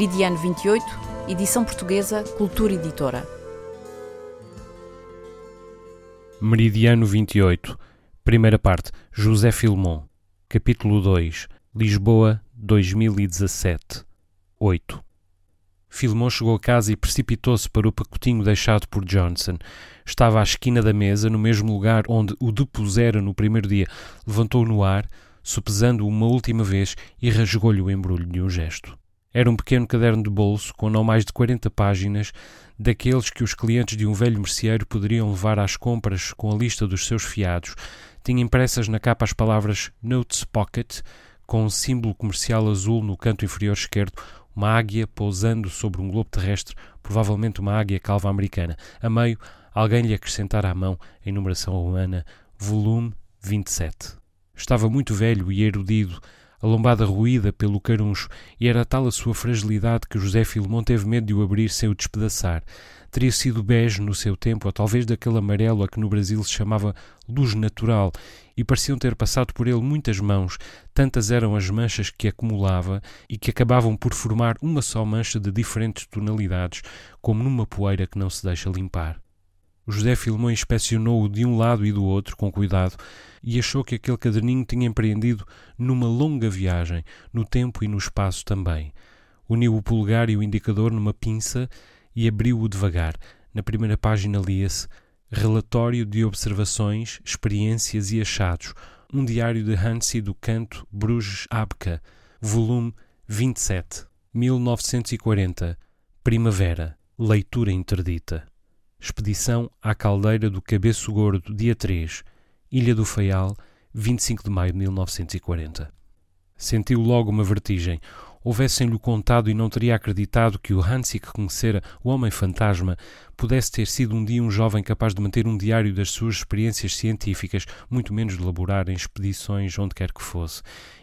Meridiano 28, edição portuguesa, Cultura Editora. Meridiano 28, primeira parte, José Filmon, capítulo 2, Lisboa, 2017, 8. Filmon chegou a casa e precipitou-se para o pacotinho deixado por Johnson. Estava à esquina da mesa, no mesmo lugar onde o depusera no primeiro dia. Levantou no ar, sopesando-o uma última vez e rasgou-lhe o embrulho de um gesto. Era um pequeno caderno de bolso com não mais de 40 páginas, daqueles que os clientes de um velho merceeiro poderiam levar às compras com a lista dos seus fiados. Tinha impressas na capa as palavras Notes Pocket, com um símbolo comercial azul no canto inferior esquerdo, uma águia pousando sobre um globo terrestre, provavelmente uma águia calva americana. A meio, alguém lhe acrescentara à mão, em numeração romana, volume 27. Estava muito velho e erudido, a lombada ruída pelo caruncho, e era tal a sua fragilidade que José Filmon teve medo de o abrir sem o despedaçar. Teria sido bege no seu tempo, ou talvez daquele amarelo a que no Brasil se chamava luz natural, e pareciam ter passado por ele muitas mãos, tantas eram as manchas que acumulava e que acabavam por formar uma só mancha de diferentes tonalidades, como numa poeira que não se deixa limpar. José Filmon inspecionou-o de um lado e do outro, com cuidado, e achou que aquele caderninho tinha empreendido numa longa viagem, no tempo e no espaço também. Uniu o polegar e o indicador numa pinça e abriu-o devagar. Na primeira página lia-se Relatório de observações, experiências e achados, um diário de Hansi do Canto Bruges Abka, volume 27, 1940, Primavera, leitura interdita. Expedição à Caldeira do Cabeço Gordo, dia 3, Ilha do Faial, 25 de maio de 1940. Sentiu logo uma vertigem. Houvessem-lhe contado e não teria acreditado que o Hansi que conhecera, o Homem-Fantasma, pudesse ter sido um dia um jovem capaz de manter um diário das suas experiências científicas, muito menos de elaborar em expedições onde quer que fosse.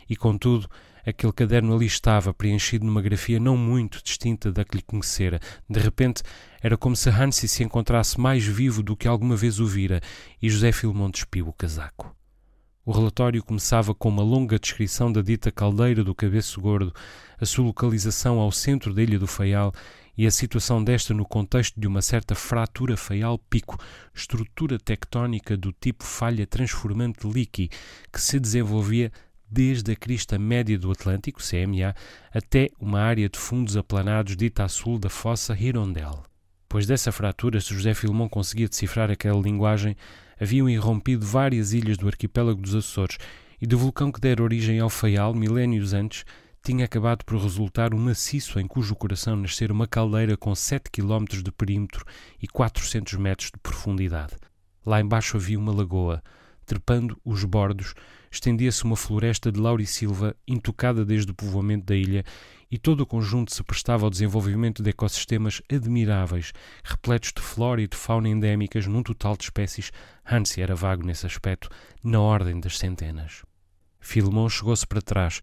E, contudo, Aquele caderno ali estava, preenchido numa grafia não muito distinta da que lhe conhecera. De repente, era como se Hansi se encontrasse mais vivo do que alguma vez o vira, e José Filmon despiu o casaco. O relatório começava com uma longa descrição da dita caldeira do cabeço gordo, a sua localização ao centro da ilha do Faial e a situação desta no contexto de uma certa fratura faial-pico, estrutura tectónica do tipo falha transformante líqui, que se desenvolvia desde a crista média do Atlântico, CMA, até uma área de fundos aplanados dita a sul da fossa Hirondelle. Pois dessa fratura, se José Filmon conseguia decifrar aquela linguagem, haviam irrompido várias ilhas do arquipélago dos Açores, e do vulcão que dera origem ao Faial, milénios antes, tinha acabado por resultar um maciço em cujo coração nascera uma caldeira com 7 km de perímetro e 400 metros de profundidade. Lá embaixo havia uma lagoa. Trepando os bordos, estendia-se uma floresta de laurisilva intocada desde o povoamento da ilha e todo o conjunto se prestava ao desenvolvimento de ecossistemas admiráveis, repletos de flora e de fauna endémicas num total de espécies, Hansi era vago nesse aspecto, na ordem das centenas. Filmon chegou-se para trás,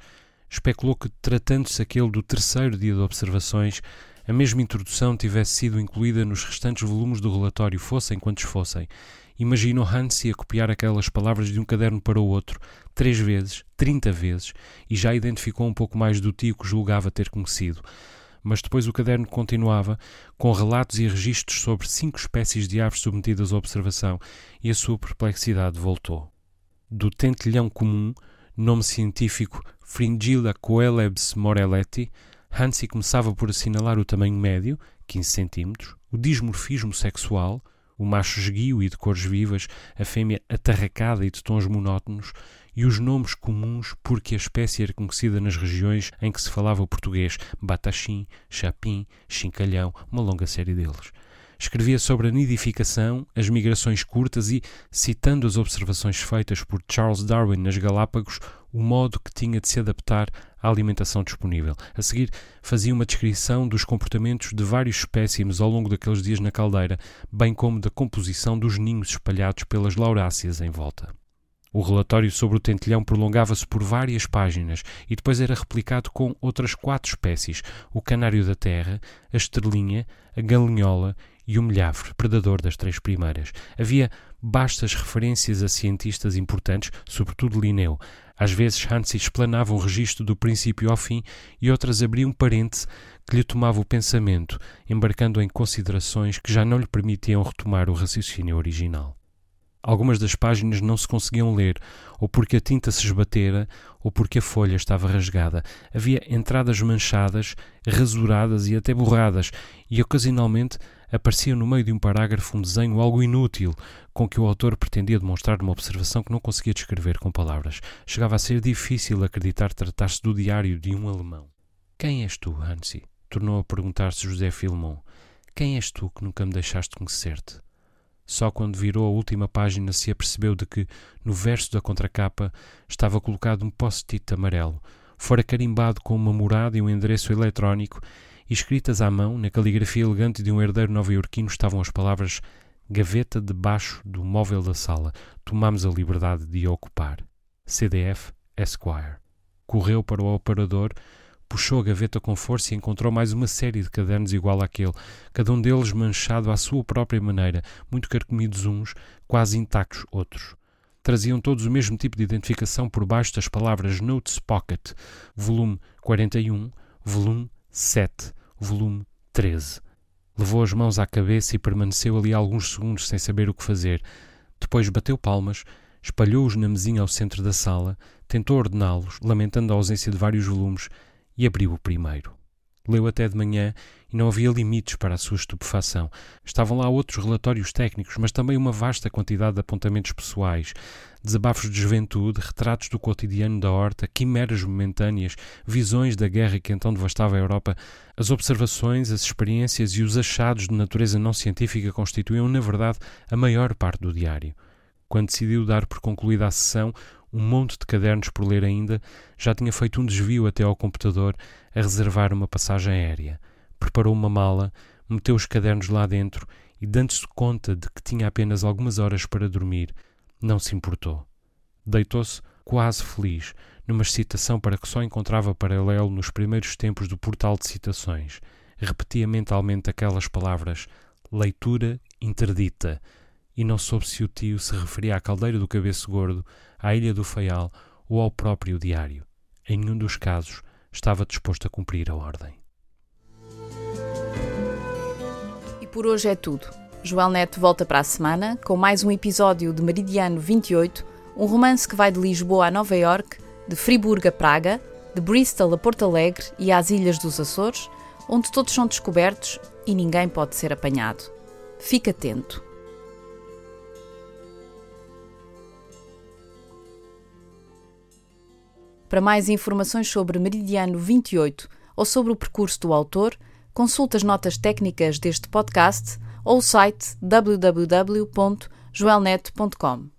especulou que, tratando-se aquele do terceiro dia de observações, a mesma introdução tivesse sido incluída nos restantes volumes do relatório, fossem quantos fossem, Imaginou Hansi a copiar aquelas palavras de um caderno para o outro, três vezes, trinta vezes, e já identificou um pouco mais do tio que julgava ter conhecido. Mas depois o caderno continuava, com relatos e registros sobre cinco espécies de aves submetidas à observação, e a sua perplexidade voltou. Do tentelhão comum, nome científico Fringilla coelebs morelletti, Hansi começava por assinalar o tamanho médio, 15 cm, o dismorfismo sexual, o macho esguio e de cores vivas, a fêmea atarracada e de tons monótonos, e os nomes comuns porque a espécie era conhecida nas regiões em que se falava o português, bataxim, chapim, chincalhão, uma longa série deles. Escrevia sobre a nidificação, as migrações curtas e, citando as observações feitas por Charles Darwin nas Galápagos, o modo que tinha de se adaptar à alimentação disponível. A seguir, fazia uma descrição dos comportamentos de vários espécimes ao longo daqueles dias na caldeira, bem como da composição dos ninhos espalhados pelas lauráceas em volta. O relatório sobre o tentilhão prolongava-se por várias páginas e depois era replicado com outras quatro espécies: o canário da terra, a estrelinha, a galinhola e o milhavre, predador das três primeiras. Havia bastas referências a cientistas importantes, sobretudo Linneu. Às vezes Hansi explanava um registro do princípio ao fim e outras abriam um parêntese que lhe tomava o pensamento, embarcando em considerações que já não lhe permitiam retomar o raciocínio original. Algumas das páginas não se conseguiam ler, ou porque a tinta se esbatera, ou porque a folha estava rasgada. Havia entradas manchadas, rasuradas e até borradas, e ocasionalmente aparecia no meio de um parágrafo um desenho algo inútil, com que o autor pretendia demonstrar uma observação que não conseguia descrever com palavras. Chegava a ser difícil acreditar tratar-se do diário de um alemão. Quem és tu, Hansi? tornou a perguntar-se José Filmon. Quem és tu que nunca me deixaste conhecer-te? Só quando virou a última página se apercebeu de que, no verso da contracapa, estava colocado um post-it amarelo. Fora carimbado com uma morada e um endereço eletrónico, e escritas à mão, na caligrafia elegante de um herdeiro nova-iorquino, estavam as palavras Gaveta debaixo do móvel da sala. Tomamos a liberdade de ocupar. CDF Esquire. Correu para o operador, Puxou a gaveta com força e encontrou mais uma série de cadernos igual àquele, cada um deles manchado à sua própria maneira, muito carcomidos uns, quase intactos outros. Traziam todos o mesmo tipo de identificação por baixo das palavras Notes Pocket, volume 41, volume 7, volume 13. Levou as mãos à cabeça e permaneceu ali alguns segundos sem saber o que fazer. Depois bateu palmas, espalhou-os na mesinha ao centro da sala, tentou ordená-los, lamentando a ausência de vários volumes, e abriu o primeiro. Leu até de manhã e não havia limites para a sua estupefação. Estavam lá outros relatórios técnicos, mas também uma vasta quantidade de apontamentos pessoais, desabafos de juventude, retratos do cotidiano da horta, quimeras momentâneas, visões da guerra que então devastava a Europa. As observações, as experiências e os achados de natureza não científica constituíam, na verdade, a maior parte do diário. Quando decidiu dar por concluída a sessão, um monte de cadernos por ler ainda, já tinha feito um desvio até ao computador a reservar uma passagem aérea. Preparou uma mala, meteu os cadernos lá dentro e, dando-se conta de que tinha apenas algumas horas para dormir, não se importou. Deitou-se quase feliz, numa excitação para que só encontrava paralelo nos primeiros tempos do portal de citações. Repetia mentalmente aquelas palavras: leitura interdita, e não soube se o tio se referia à caldeira do cabeço gordo, à Ilha do Faial ou ao próprio diário. Em nenhum dos casos estava disposto a cumprir a ordem. E por hoje é tudo. Joel Neto volta para a semana com mais um episódio de Meridiano 28, um romance que vai de Lisboa a Nova York, de Friburgo a Praga, de Bristol a Porto Alegre e às Ilhas dos Açores, onde todos são descobertos e ninguém pode ser apanhado. Fique atento. Para mais informações sobre Meridiano 28 ou sobre o percurso do autor, consulte as notas técnicas deste podcast ou o site www.joelnet.com.